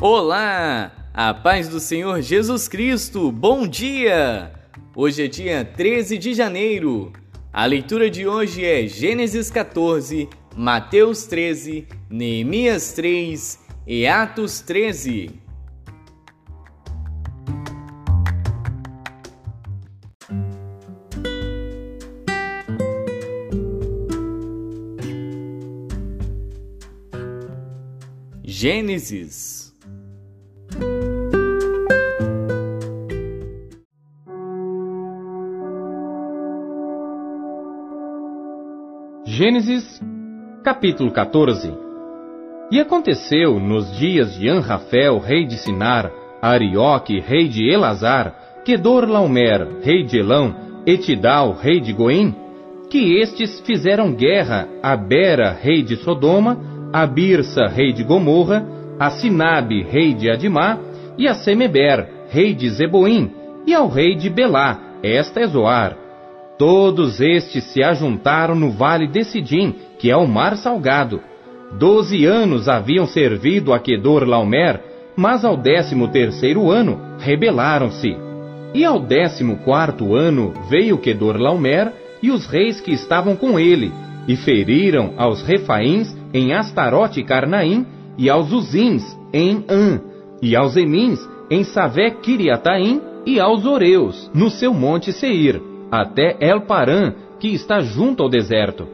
Olá! A paz do Senhor Jesus Cristo, bom dia! Hoje é dia 13 de janeiro. A leitura de hoje é Gênesis 14, Mateus 13, Neemias 3 e Atos 13. Gênesis Gênesis, capítulo 14 E aconteceu nos dias de Anrafel, rei de Sinar, Arioque, rei de Elazar, Kedor-Laomer, rei de Elão, Etidal, rei de Goim, que estes fizeram guerra a Bera, rei de Sodoma, a Birsa, rei de Gomorra, a Sinabe, rei de Adimá, e a Semeber, rei de Zeboim, e ao rei de Belá, esta é Zoar, Todos estes se ajuntaram no vale de Sidim, que é o mar salgado. Doze anos haviam servido a Kedor Laomer, mas ao décimo terceiro ano rebelaram-se. E ao décimo quarto ano veio Kedor Laomer e os reis que estavam com ele, e feriram aos refaíns em Astarote e Carnaim, e aos Uzins em An, e aos Emins em Savé Kiriataim, e aos Oreus no seu monte Seir até El Paran, que está junto ao deserto.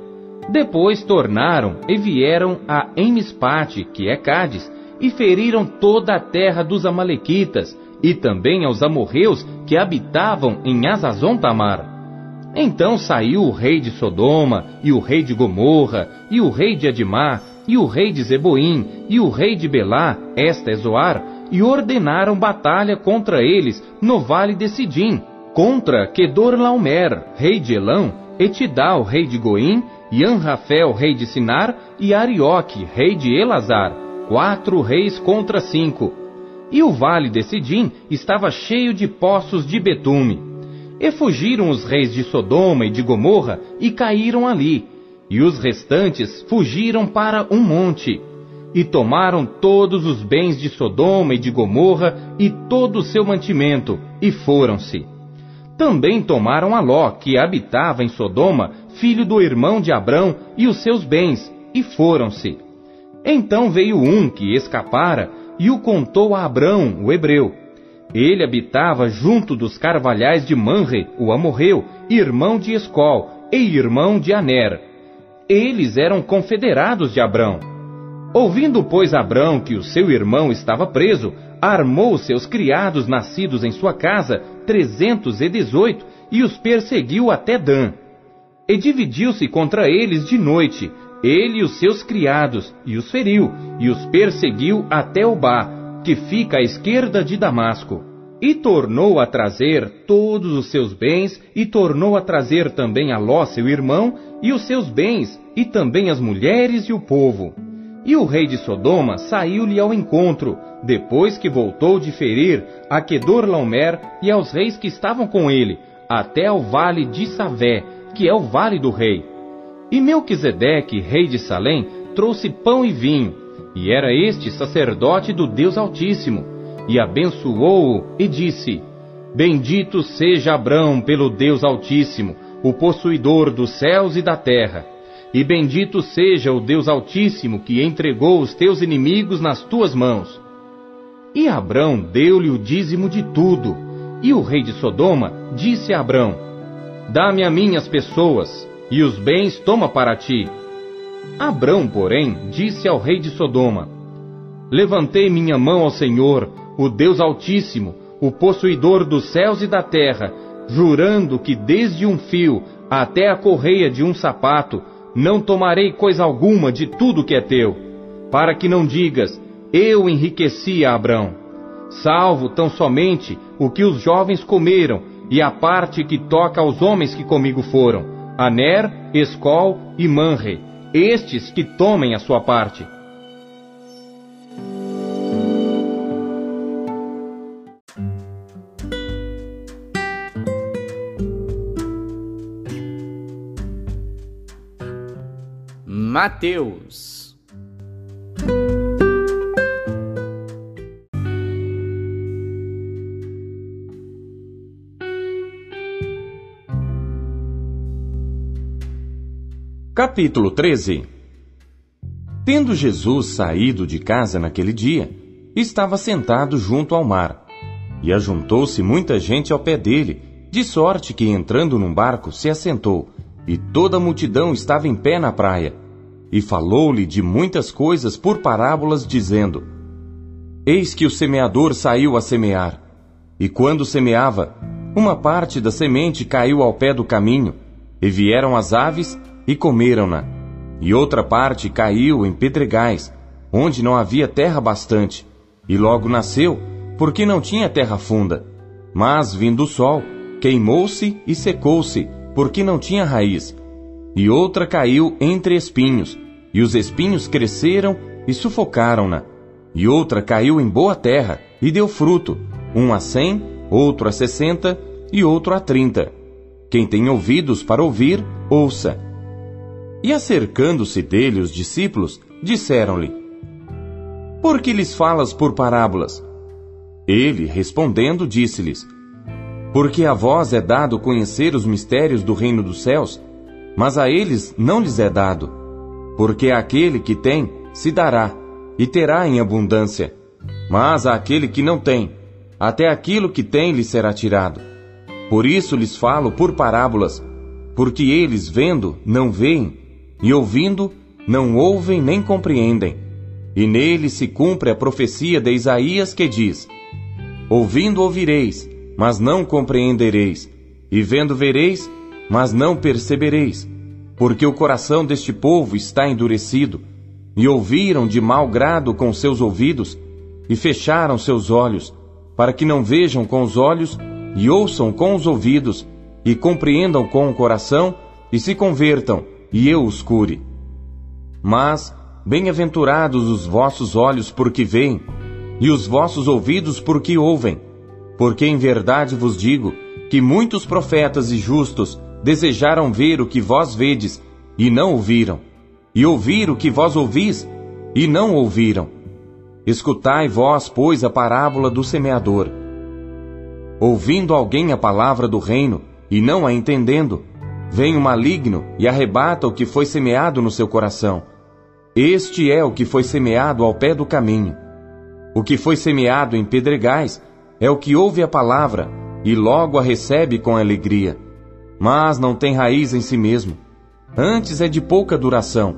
Depois tornaram e vieram a Emispate, que é Cádiz, e feriram toda a terra dos Amalequitas, e também aos amorreus que habitavam em Azazon Tamar. Então saiu o rei de Sodoma, e o rei de Gomorra, e o rei de Adimá, e o rei de Zeboim, e o rei de Belá, esta é Zoar, e ordenaram batalha contra eles no vale de Sidim, contra Kedorlaomer, rei de Elão, Etidal, rei de Goim, e Anrafel, rei de Sinar, e Arioque, rei de Elazar, quatro reis contra cinco. E o vale de Sidim estava cheio de poços de betume. E fugiram os reis de Sodoma e de Gomorra e caíram ali. E os restantes fugiram para um monte. E tomaram todos os bens de Sodoma e de Gomorra e todo o seu mantimento, e foram-se. Também tomaram a Ló, que habitava em Sodoma, filho do irmão de Abrão, e os seus bens, e foram-se. Então veio um que escapara e o contou a Abrão, o hebreu. Ele habitava junto dos carvalhais de Manre, o amorreu, irmão de Escol e irmão de Aner. Eles eram confederados de Abrão. Ouvindo, pois, Abrão que o seu irmão estava preso, armou seus criados nascidos em sua casa, trezentos e dezoito, e os perseguiu até Dan. E dividiu-se contra eles de noite, ele e os seus criados, e os feriu, e os perseguiu até Obá, que fica à esquerda de Damasco. E tornou a trazer todos os seus bens, e tornou a trazer também a Ló, seu irmão, e os seus bens, e também as mulheres e o povo. E o rei de Sodoma saiu-lhe ao encontro, depois que voltou de ferir a Kedorlaomer e aos reis que estavam com ele, até ao vale de Savé, que é o vale do rei. E Melquisedeque, rei de Salém, trouxe pão e vinho, e era este sacerdote do Deus Altíssimo, e abençoou-o e disse: Bendito seja Abrão pelo Deus Altíssimo, o possuidor dos céus e da terra e bendito seja o Deus Altíssimo que entregou os teus inimigos nas tuas mãos. E Abrão deu-lhe o dízimo de tudo. E o rei de Sodoma disse a Abrão: Dá-me a mim as pessoas, e os bens toma para ti. Abrão, porém, disse ao rei de Sodoma: Levantei minha mão ao Senhor, o Deus Altíssimo, o possuidor dos céus e da terra, jurando que desde um fio até a correia de um sapato não tomarei coisa alguma de tudo que é teu, para que não digas, eu enriqueci a Abrão. Salvo tão somente o que os jovens comeram e a parte que toca aos homens que comigo foram, Aner, Escol e Manre, estes que tomem a sua parte. Mateus. Capítulo 13 Tendo Jesus saído de casa naquele dia, estava sentado junto ao mar. E ajuntou-se muita gente ao pé dele, de sorte que, entrando num barco, se assentou, e toda a multidão estava em pé na praia. E falou-lhe de muitas coisas por parábolas, dizendo: Eis que o semeador saiu a semear. E quando semeava, uma parte da semente caiu ao pé do caminho, e vieram as aves e comeram-na. E outra parte caiu em pedregais, onde não havia terra bastante, e logo nasceu, porque não tinha terra funda. Mas, vindo o sol, queimou-se e secou-se, porque não tinha raiz. E outra caiu entre espinhos, e os espinhos cresceram e sufocaram-na. E outra caiu em boa terra, e deu fruto, um a cem, outro a sessenta, e outro a trinta. Quem tem ouvidos para ouvir, ouça. E acercando-se dele os discípulos, disseram-lhe: Por que lhes falas por parábolas? Ele, respondendo, disse-lhes: Porque a vós é dado conhecer os mistérios do reino dos céus, mas a eles não lhes é dado. Porque aquele que tem, se dará, e terá em abundância. Mas àquele que não tem, até aquilo que tem lhe será tirado. Por isso lhes falo por parábolas, porque eles, vendo, não veem, e ouvindo, não ouvem nem compreendem. E nele se cumpre a profecia de Isaías que diz: Ouvindo ouvireis, mas não compreendereis, e vendo vereis, mas não percebereis, porque o coração deste povo está endurecido, e ouviram de mau grado com seus ouvidos, e fecharam seus olhos, para que não vejam com os olhos, e ouçam com os ouvidos, e compreendam com o coração, e se convertam, e eu os cure. Mas, bem-aventurados os vossos olhos porque veem, e os vossos ouvidos porque ouvem, porque em verdade vos digo que muitos profetas e justos desejaram ver o que vós vedes, e não ouviram, e ouvir o que vós ouvis, e não ouviram. Escutai vós, pois, a parábola do semeador. Ouvindo alguém a palavra do reino, e não a entendendo, Vem o maligno e arrebata o que foi semeado no seu coração. Este é o que foi semeado ao pé do caminho. O que foi semeado em pedregais é o que ouve a palavra e logo a recebe com alegria, mas não tem raiz em si mesmo. Antes é de pouca duração,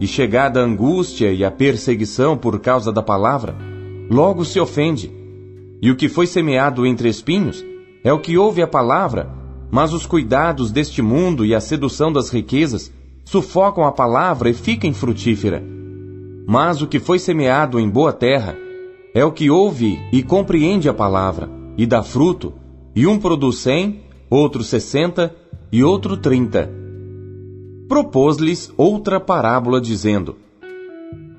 e chegada a angústia e a perseguição por causa da palavra, logo se ofende. E o que foi semeado entre espinhos é o que ouve a palavra mas os cuidados deste mundo e a sedução das riquezas sufocam a palavra e fica infrutífera. Mas o que foi semeado em boa terra é o que ouve e compreende a palavra, e dá fruto, e um produz cem, outro sessenta e outro trinta. Propôs-lhes outra parábola, dizendo: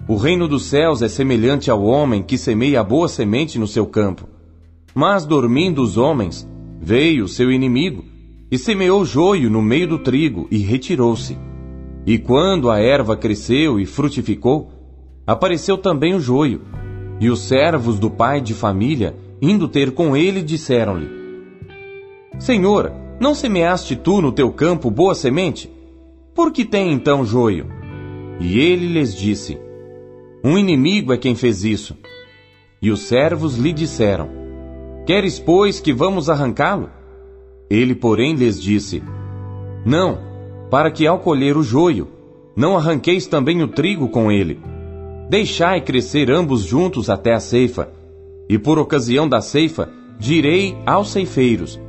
O reino dos céus é semelhante ao homem que semeia a boa semente no seu campo. Mas dormindo os homens, veio seu inimigo e semeou joio no meio do trigo e retirou-se. E quando a erva cresceu e frutificou, apareceu também o joio. E os servos do pai de família, indo ter com ele, disseram-lhe: Senhor, não semeaste tu no teu campo boa semente? Por que tem então joio? E ele lhes disse: Um inimigo é quem fez isso. E os servos lhe disseram: Queres, pois, que vamos arrancá-lo? Ele, porém, lhes disse: Não, para que ao colher o joio, não arranqueis também o trigo com ele. Deixai crescer ambos juntos até a ceifa, e por ocasião da ceifa, direi aos ceifeiros: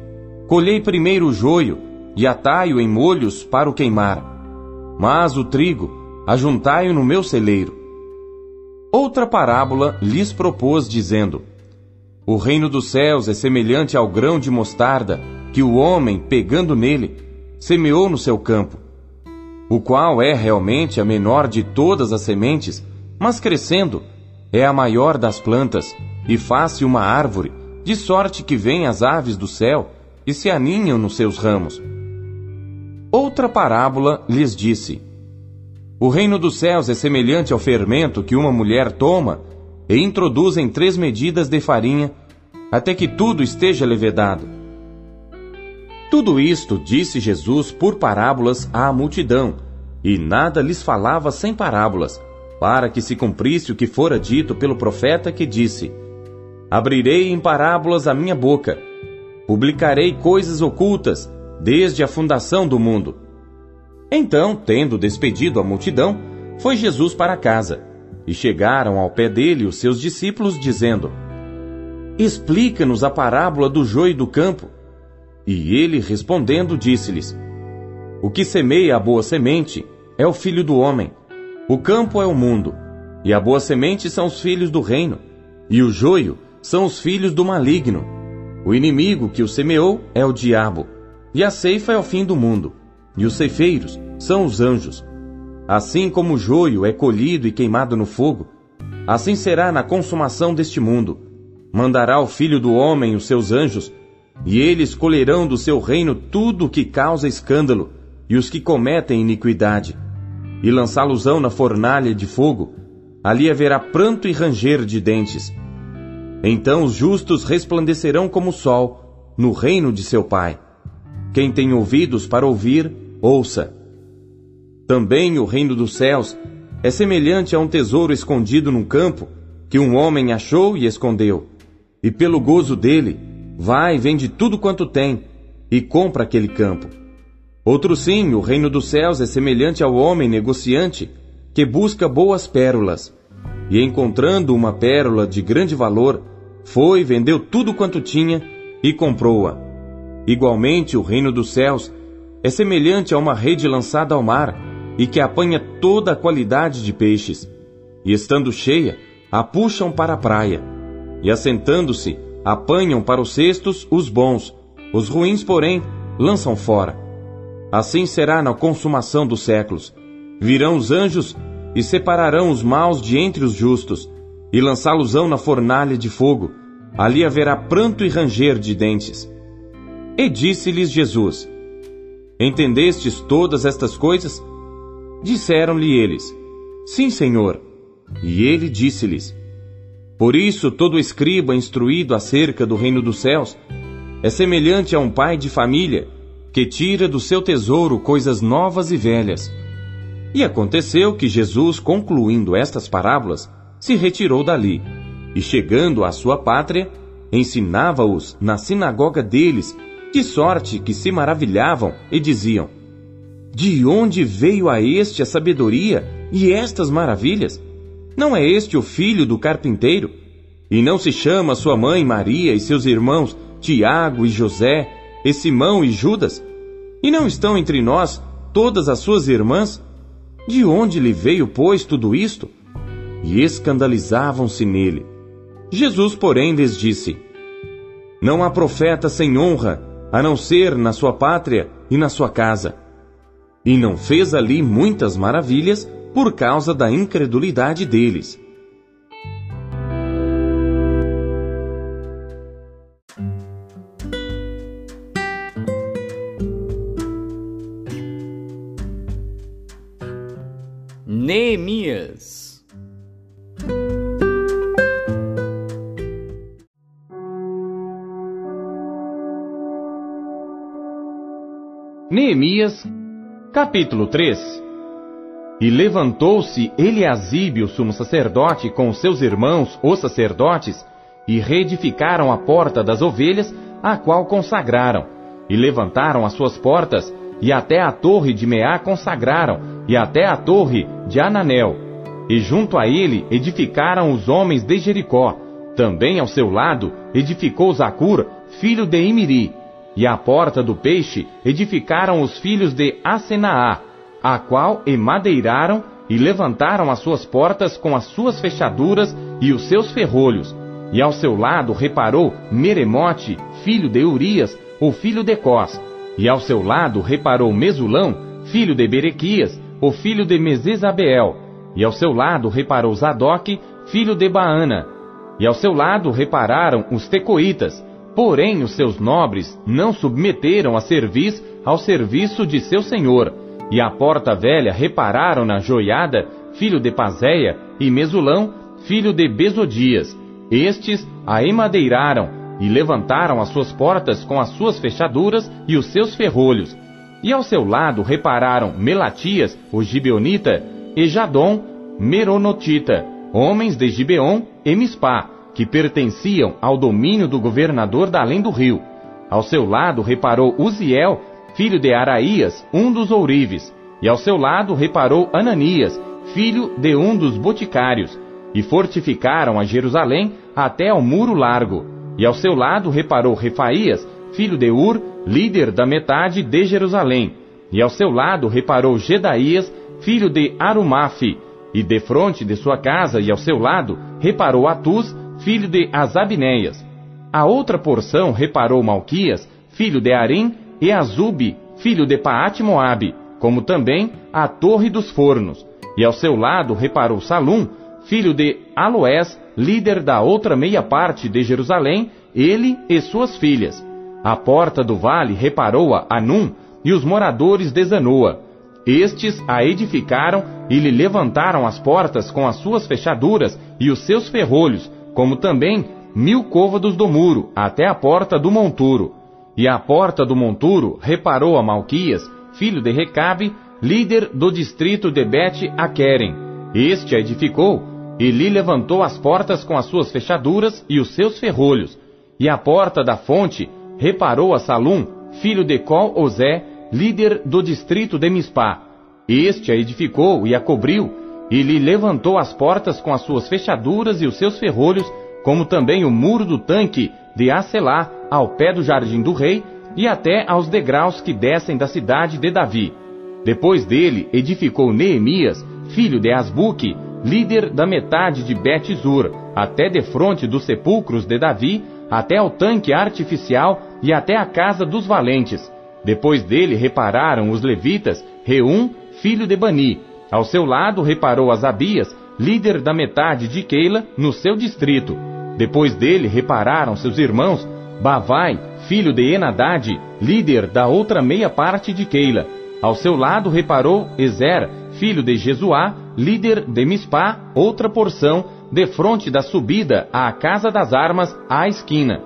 Colhei primeiro o joio, e atai-o em molhos para o queimar. Mas o trigo, ajuntai-o no meu celeiro. Outra parábola lhes propôs, dizendo: O reino dos céus é semelhante ao grão de mostarda, que o homem, pegando nele, semeou no seu campo, o qual é realmente a menor de todas as sementes, mas crescendo, é a maior das plantas, e faz-se uma árvore, de sorte que vêm as aves do céu e se aninham nos seus ramos. Outra parábola lhes disse: O reino dos céus é semelhante ao fermento que uma mulher toma e introduz em três medidas de farinha, até que tudo esteja levedado. Tudo isto disse Jesus por parábolas à multidão, e nada lhes falava sem parábolas, para que se cumprisse o que fora dito pelo profeta que disse: Abrirei em parábolas a minha boca, publicarei coisas ocultas desde a fundação do mundo. Então, tendo despedido a multidão, foi Jesus para casa, e chegaram ao pé dele os seus discípulos, dizendo: Explica-nos a parábola do joio do campo. E ele, respondendo, disse-lhes: O que semeia a boa semente é o filho do homem. O campo é o mundo, e a boa semente são os filhos do reino, e o joio são os filhos do maligno. O inimigo que o semeou é o diabo, e a ceifa é o fim do mundo, e os ceifeiros são os anjos. Assim como o joio é colhido e queimado no fogo, assim será na consumação deste mundo. Mandará o Filho do Homem os seus anjos, e eles colherão do seu reino tudo o que causa escândalo e os que cometem iniquidade, e lançá-los-ão na fornalha de fogo, ali haverá pranto e ranger de dentes. Então os justos resplandecerão como o sol, no reino de seu Pai. Quem tem ouvidos para ouvir, ouça. Também o reino dos céus é semelhante a um tesouro escondido num campo, que um homem achou e escondeu. E pelo gozo dele, Vai, vende tudo quanto tem e compra aquele campo. Outro sim, o reino dos céus é semelhante ao homem negociante que busca boas pérolas. E encontrando uma pérola de grande valor, foi, vendeu tudo quanto tinha e comprou-a. Igualmente, o reino dos céus é semelhante a uma rede lançada ao mar e que apanha toda a qualidade de peixes. E estando cheia, a puxam para a praia. E assentando-se, apanham para os cestos os bons, os ruins, porém, lançam fora. Assim será na consumação dos séculos. Virão os anjos e separarão os maus de entre os justos, e lançá-los-ão na fornalha de fogo. Ali haverá pranto e ranger de dentes. E disse-lhes Jesus: Entendestes todas estas coisas? Disseram-lhe eles: Sim, Senhor. E ele disse-lhes: por isso, todo escriba instruído acerca do reino dos céus é semelhante a um pai de família que tira do seu tesouro coisas novas e velhas. E aconteceu que Jesus, concluindo estas parábolas, se retirou dali, e chegando à sua pátria, ensinava-os na sinagoga deles, de sorte que se maravilhavam e diziam: De onde veio a este a sabedoria e estas maravilhas? Não é este o filho do carpinteiro? E não se chama sua mãe Maria e seus irmãos Tiago e José, e Simão e Judas? E não estão entre nós todas as suas irmãs? De onde lhe veio, pois, tudo isto? E escandalizavam-se nele. Jesus, porém, lhes disse: Não há profeta sem honra, a não ser na sua pátria e na sua casa. E não fez ali muitas maravilhas por causa da incredulidade deles. Neemias, capítulo 3 e levantou-se Eliasibe, o sumo sacerdote, com seus irmãos, os sacerdotes, e reedificaram a porta das ovelhas, a qual consagraram, e levantaram as suas portas, e até a torre de Meá consagraram, e até a torre de Ananel. E junto a ele edificaram os homens de Jericó. Também ao seu lado edificou Zacur, filho de Imiri. E à porta do peixe edificaram os filhos de Asenaá, a qual emadeiraram e levantaram as suas portas com as suas fechaduras e os seus ferrolhos. E ao seu lado reparou Meremote, filho de Urias, o filho de Cós. E ao seu lado reparou Mesulão, filho de Berequias, o filho de Mesesabeel. E ao seu lado reparou Zadok, filho de Baana. E ao seu lado repararam os tecoitas. Porém, os seus nobres não submeteram a serviço ao serviço de seu senhor, e a porta velha repararam na joiada, filho de Pazéia, e Mesulão, filho de Besodias. Estes a emadeiraram e levantaram as suas portas com as suas fechaduras e os seus ferrolhos. E ao seu lado repararam Melatias, o gibeonita, e Jadom, Meronotita, homens de Gibeon e Mispá, que pertenciam ao domínio do governador da além do rio. Ao seu lado reparou Uziel, filho de Araías, um dos ourives, e ao seu lado reparou Ananias, filho de um dos boticários, e fortificaram a Jerusalém até ao muro largo. E ao seu lado reparou Refaías, filho de Ur, líder da metade de Jerusalém. E ao seu lado reparou Gedaías, filho de Arumafe, e defronte de sua casa e ao seu lado reparou Atus, filho de Azabineias. A outra porção reparou Malquias, filho de Arim, e Azube, filho de Paate Moabe, como também a torre dos fornos. E ao seu lado reparou Salum, filho de Aloés, líder da outra meia parte de Jerusalém, ele e suas filhas. A porta do vale reparou-a Anum e os moradores de Zanoa. Estes a edificaram e lhe levantaram as portas com as suas fechaduras e os seus ferrolhos, como também mil côvados do muro, até a porta do monturo. E a porta do monturo reparou a Malquias, filho de Recabe, líder do distrito de Bet-Aquerem. Este a edificou e lhe levantou as portas com as suas fechaduras e os seus ferrolhos. E a porta da fonte reparou a Salum, filho de Col-Ozé, líder do distrito de Mispá. Este a edificou e a cobriu, e lhe levantou as portas com as suas fechaduras e os seus ferrolhos, como também o muro do tanque de Acelá, ao pé do jardim do rei, e até aos degraus que descem da cidade de Davi. Depois dele edificou Neemias, filho de Asbuque, líder da metade de Bet-Zur, até defronte dos sepulcros de Davi, até ao tanque artificial e até a casa dos valentes. Depois dele repararam os levitas, Reum, filho de Bani. Ao seu lado reparou Asabias, líder da metade de Keila, no seu distrito. Depois dele repararam seus irmãos, Bavai, filho de Enadad, líder da outra meia parte de Keila. Ao seu lado reparou Ezer, filho de Jesuá, líder de Mispá, outra porção, defronte da subida à casa das armas, à esquina.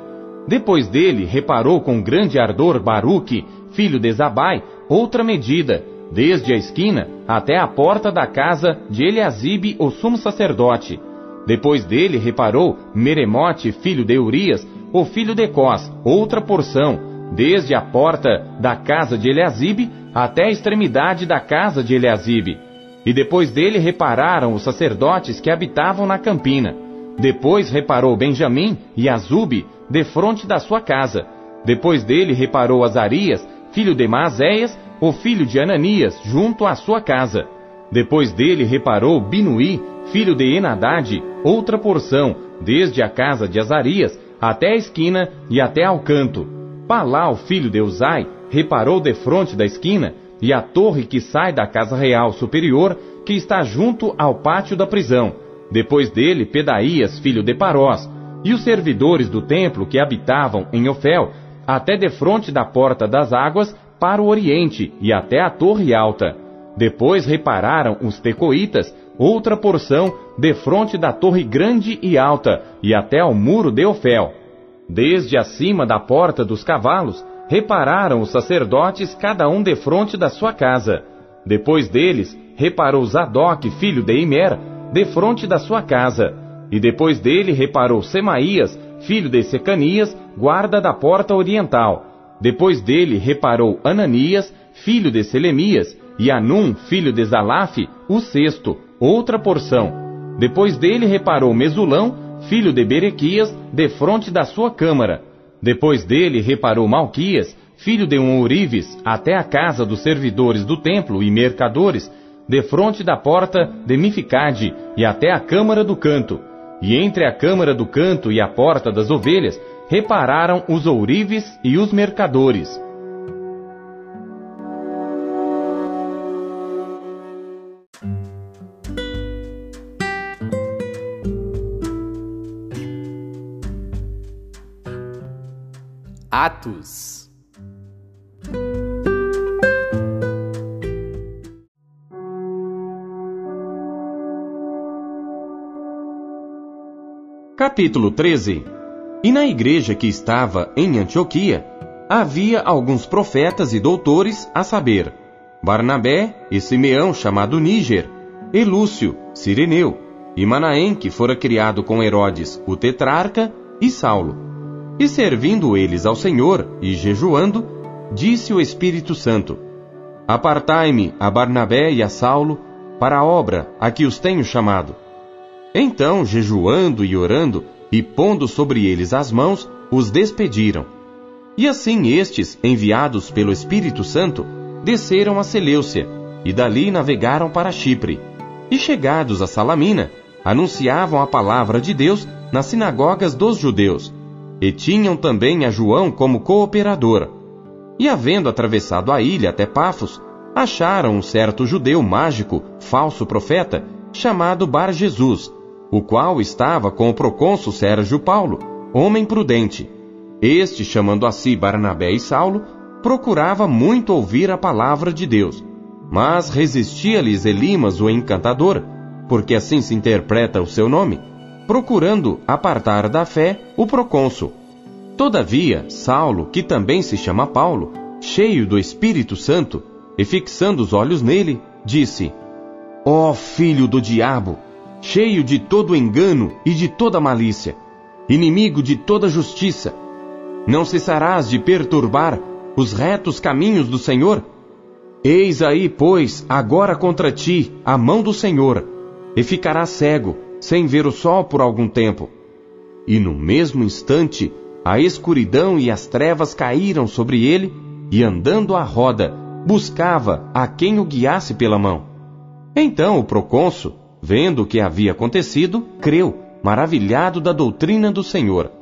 Depois dele reparou com grande ardor Baruque, filho de Zabai, outra medida, desde a esquina até a porta da casa de Eliasibe, o sumo sacerdote. Depois dele reparou Meremote, filho de Urias, o filho de Cós, outra porção, desde a porta da casa de Eliasibe até a extremidade da casa de Eliasibe. E depois dele repararam os sacerdotes que habitavam na campina. Depois reparou Benjamim e Azube, defronte da sua casa. Depois dele reparou Azarias, filho de Maazéias, o filho de Ananias, junto à sua casa. Depois dele reparou Binuí, filho de Enadade, outra porção, desde a casa de Azarias até a esquina e até ao canto. Palau, filho de Uzai, reparou defronte da esquina e a torre que sai da casa real superior, que está junto ao pátio da prisão. Depois dele, Pedaías, filho de Parós, e os servidores do templo que habitavam em Ofel, até defronte da porta das águas, para o oriente e até a torre alta. Depois repararam os tecoitas, outra porção, defronte da torre grande e alta, e até ao muro de Ofel. Desde acima da porta dos cavalos, repararam os sacerdotes, cada um defronte da sua casa. Depois deles, reparou Zadok, filho de Imer, defronte da sua casa. E depois dele reparou Semaías, filho de Secanias, guarda da porta oriental. Depois dele reparou Ananias, filho de Selemias, e Anum, filho de Zalaf, o sexto, outra porção. Depois dele reparou Mesulão, filho de Berequias, defronte da sua câmara. Depois dele reparou Malquias, filho de um ourives, até a casa dos servidores do templo e mercadores, defronte da porta de Mificade e até a câmara do canto. E entre a câmara do canto e a porta das ovelhas, repararam os ourives e os mercadores. Atos Capítulo 13 E na igreja que estava em Antioquia, havia alguns profetas e doutores, a saber, Barnabé e Simeão, chamado Níger, e Lúcio, Sireneu, e Manaém, que fora criado com Herodes, o tetrarca, e Saulo. E servindo eles ao Senhor e jejuando, disse o Espírito Santo: Apartai-me a Barnabé e a Saulo para a obra a que os tenho chamado. Então, jejuando e orando, e pondo sobre eles as mãos, os despediram. E assim estes, enviados pelo Espírito Santo, desceram a Seleucia, e dali navegaram para Chipre. E chegados a Salamina, anunciavam a palavra de Deus nas sinagogas dos judeus, e tinham também a João como cooperador. E havendo atravessado a ilha até Pafos, acharam um certo judeu mágico, falso profeta, chamado Bar Jesus, o qual estava com o procônsul Sérgio Paulo, homem prudente. Este, chamando a si Barnabé e Saulo, procurava muito ouvir a palavra de Deus. Mas resistia-lhes Elimas, o encantador, porque assim se interpreta o seu nome, procurando apartar da fé o procônsul. Todavia, Saulo, que também se chama Paulo, cheio do Espírito Santo, e fixando os olhos nele, disse: Ó oh, filho do diabo, cheio de todo engano e de toda malícia, inimigo de toda justiça, não cessarás de perturbar os retos caminhos do Senhor? Eis aí, pois, agora contra ti a mão do Senhor, e ficarás cego, sem ver o sol por algum tempo. E no mesmo instante, a escuridão e as trevas caíram sobre ele, e andando à roda, buscava a quem o guiasse pela mão. Então o procônsul, vendo o que havia acontecido, creu, maravilhado da doutrina do Senhor.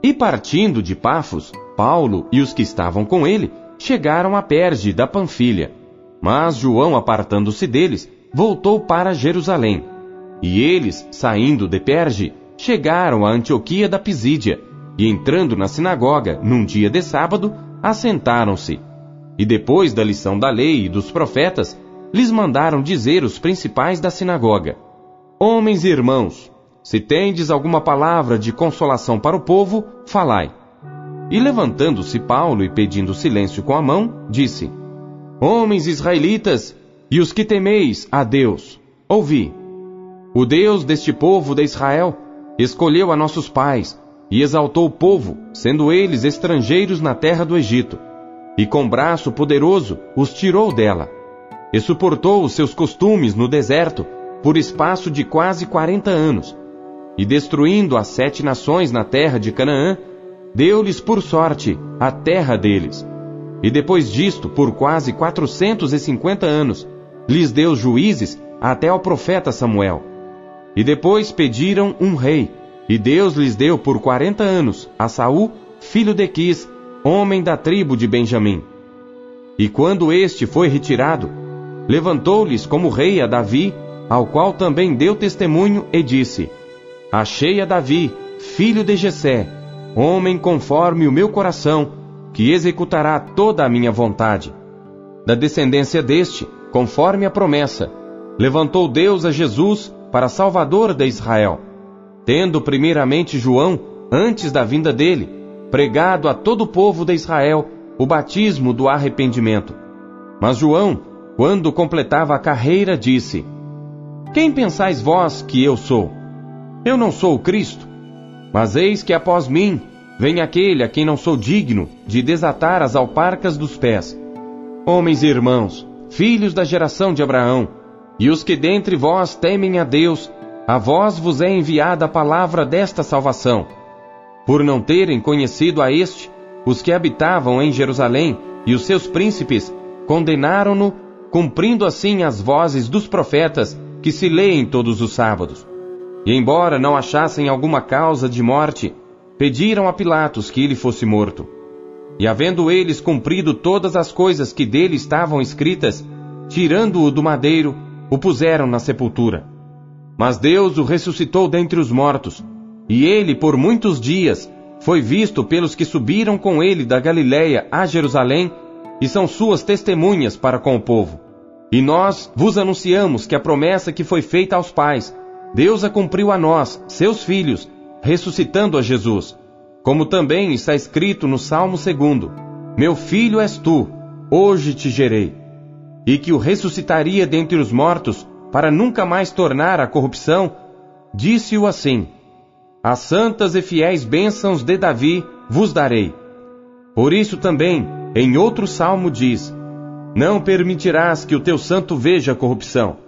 E partindo de Pafos, Paulo e os que estavam com ele chegaram a Perge da Panfilha. Mas João, apartando-se deles, voltou para Jerusalém. E eles, saindo de Perge, chegaram a Antioquia da Pisídia, e entrando na sinagoga, num dia de sábado, assentaram-se. E depois da lição da lei e dos profetas, lhes mandaram dizer os principais da sinagoga: Homens e irmãos, se tendes alguma palavra de consolação para o povo, falai. E levantando-se Paulo e pedindo silêncio com a mão, disse: Homens israelitas, e os que temeis a Deus, ouvi. O Deus deste povo de Israel escolheu a nossos pais e exaltou o povo, sendo eles estrangeiros na terra do Egito, e com braço poderoso os tirou dela, e suportou os seus costumes no deserto por espaço de quase quarenta anos, e destruindo as sete nações na terra de Canaã, deu-lhes por sorte a terra deles. E depois disto, por quase quatrocentos e cinquenta anos, lhes deu juízes até ao profeta Samuel. E depois pediram um rei, e Deus lhes deu por quarenta anos a Saul, filho de Quis, homem da tribo de Benjamim. E quando este foi retirado, levantou-lhes como rei a Davi, ao qual também deu testemunho e disse: Achei a Davi, filho de Jessé, homem conforme o meu coração, que executará toda a minha vontade. Da descendência deste, conforme a promessa, levantou Deus a Jesus para Salvador de Israel, tendo primeiramente João, antes da vinda dele, pregado a todo o povo de Israel o batismo do arrependimento. Mas João, quando completava a carreira, disse: Quem pensais vós que eu sou? Eu não sou o Cristo, mas eis que após mim vem aquele a quem não sou digno de desatar as alparcas dos pés. Homens e irmãos, filhos da geração de Abraão, e os que dentre vós temem a Deus, a vós vos é enviada a palavra desta salvação. Por não terem conhecido a este, os que habitavam em Jerusalém e os seus príncipes condenaram-no, cumprindo assim as vozes dos profetas que se leem todos os sábados. E embora não achassem alguma causa de morte, pediram a Pilatos que ele fosse morto. E havendo eles cumprido todas as coisas que dele estavam escritas, tirando-o do madeiro, o puseram na sepultura. Mas Deus o ressuscitou dentre os mortos, e ele por muitos dias foi visto pelos que subiram com ele da Galiléia a Jerusalém, e são suas testemunhas para com o povo. E nós vos anunciamos que a promessa que foi feita aos pais, Deus a cumpriu a nós, seus filhos, ressuscitando a Jesus, como também está escrito no Salmo 2: Meu filho és tu, hoje te gerei. E que o ressuscitaria dentre os mortos, para nunca mais tornar a corrupção, disse-o assim: As santas e fiéis bênçãos de Davi vos darei. Por isso também, em outro salmo diz: Não permitirás que o teu santo veja corrupção.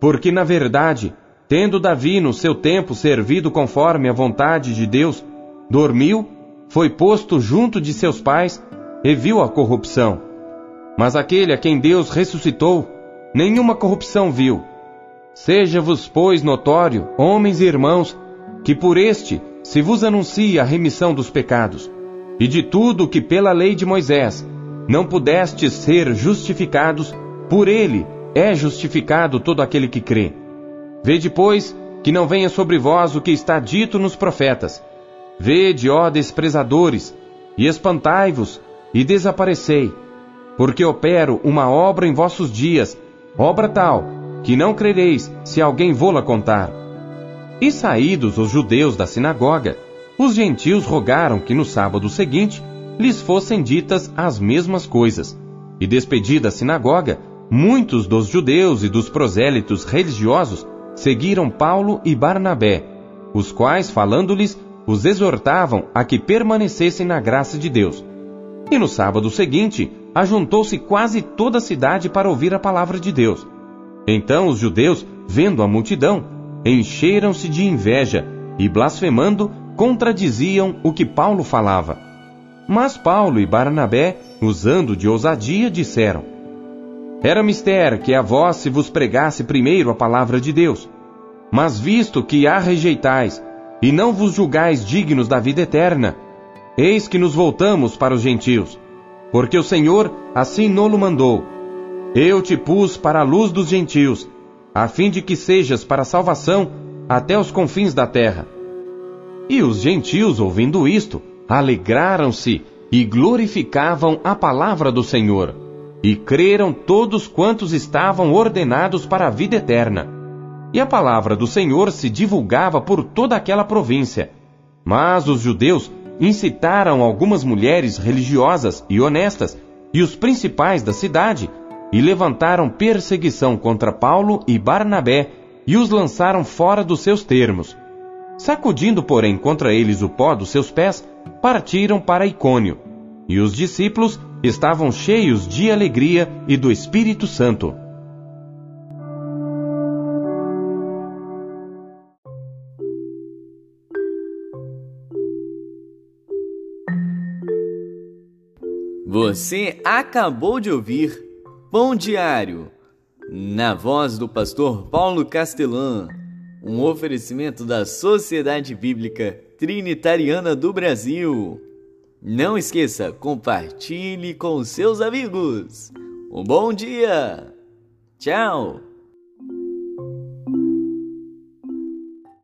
Porque, na verdade, tendo Davi no seu tempo servido conforme a vontade de Deus, dormiu, foi posto junto de seus pais e viu a corrupção. Mas aquele a quem Deus ressuscitou, nenhuma corrupção viu. Seja-vos, pois, notório, homens e irmãos, que por este se vos anuncia a remissão dos pecados, e de tudo que pela lei de Moisés não pudestes ser justificados, por ele é justificado todo aquele que crê. Vede, pois, que não venha sobre vós o que está dito nos profetas. Vede, ó desprezadores, e espantai-vos, e desaparecei, porque opero uma obra em vossos dias, obra tal, que não crereis se alguém vô-la contar. E saídos os judeus da sinagoga, os gentios rogaram que no sábado seguinte lhes fossem ditas as mesmas coisas. E despedida a sinagoga, muitos dos judeus e dos prosélitos religiosos seguiram Paulo e Barnabé, os quais, falando-lhes, os exortavam a que permanecessem na graça de Deus. E no sábado seguinte, ajuntou-se quase toda a cidade para ouvir a palavra de Deus. Então os judeus, vendo a multidão, encheram-se de inveja e, blasfemando, contradiziam o que Paulo falava. Mas Paulo e Barnabé, usando de ousadia, disseram: Era mister que a vós se vos pregasse primeiro a palavra de Deus. Mas visto que a rejeitais e não vos julgais dignos da vida eterna, eis que nos voltamos para os gentios. Porque o Senhor assim nolo mandou eu te pus para a luz dos gentios, a fim de que sejas para salvação até os confins da terra. E os gentios, ouvindo isto, alegraram-se e glorificavam a palavra do Senhor, e creram todos quantos estavam ordenados para a vida eterna. E a palavra do Senhor se divulgava por toda aquela província. Mas os judeus incitaram algumas mulheres religiosas e honestas e os principais da cidade e levantaram perseguição contra Paulo e Barnabé e os lançaram fora dos seus termos. Sacudindo, porém, contra eles o pó dos seus pés, partiram para Icônio. E os discípulos estavam cheios de alegria e do Espírito Santo. Você acabou de ouvir Pão Diário, na voz do pastor Paulo Castelã, um oferecimento da Sociedade Bíblica Trinitariana do Brasil. Não esqueça, compartilhe com seus amigos. Um bom dia! Tchau!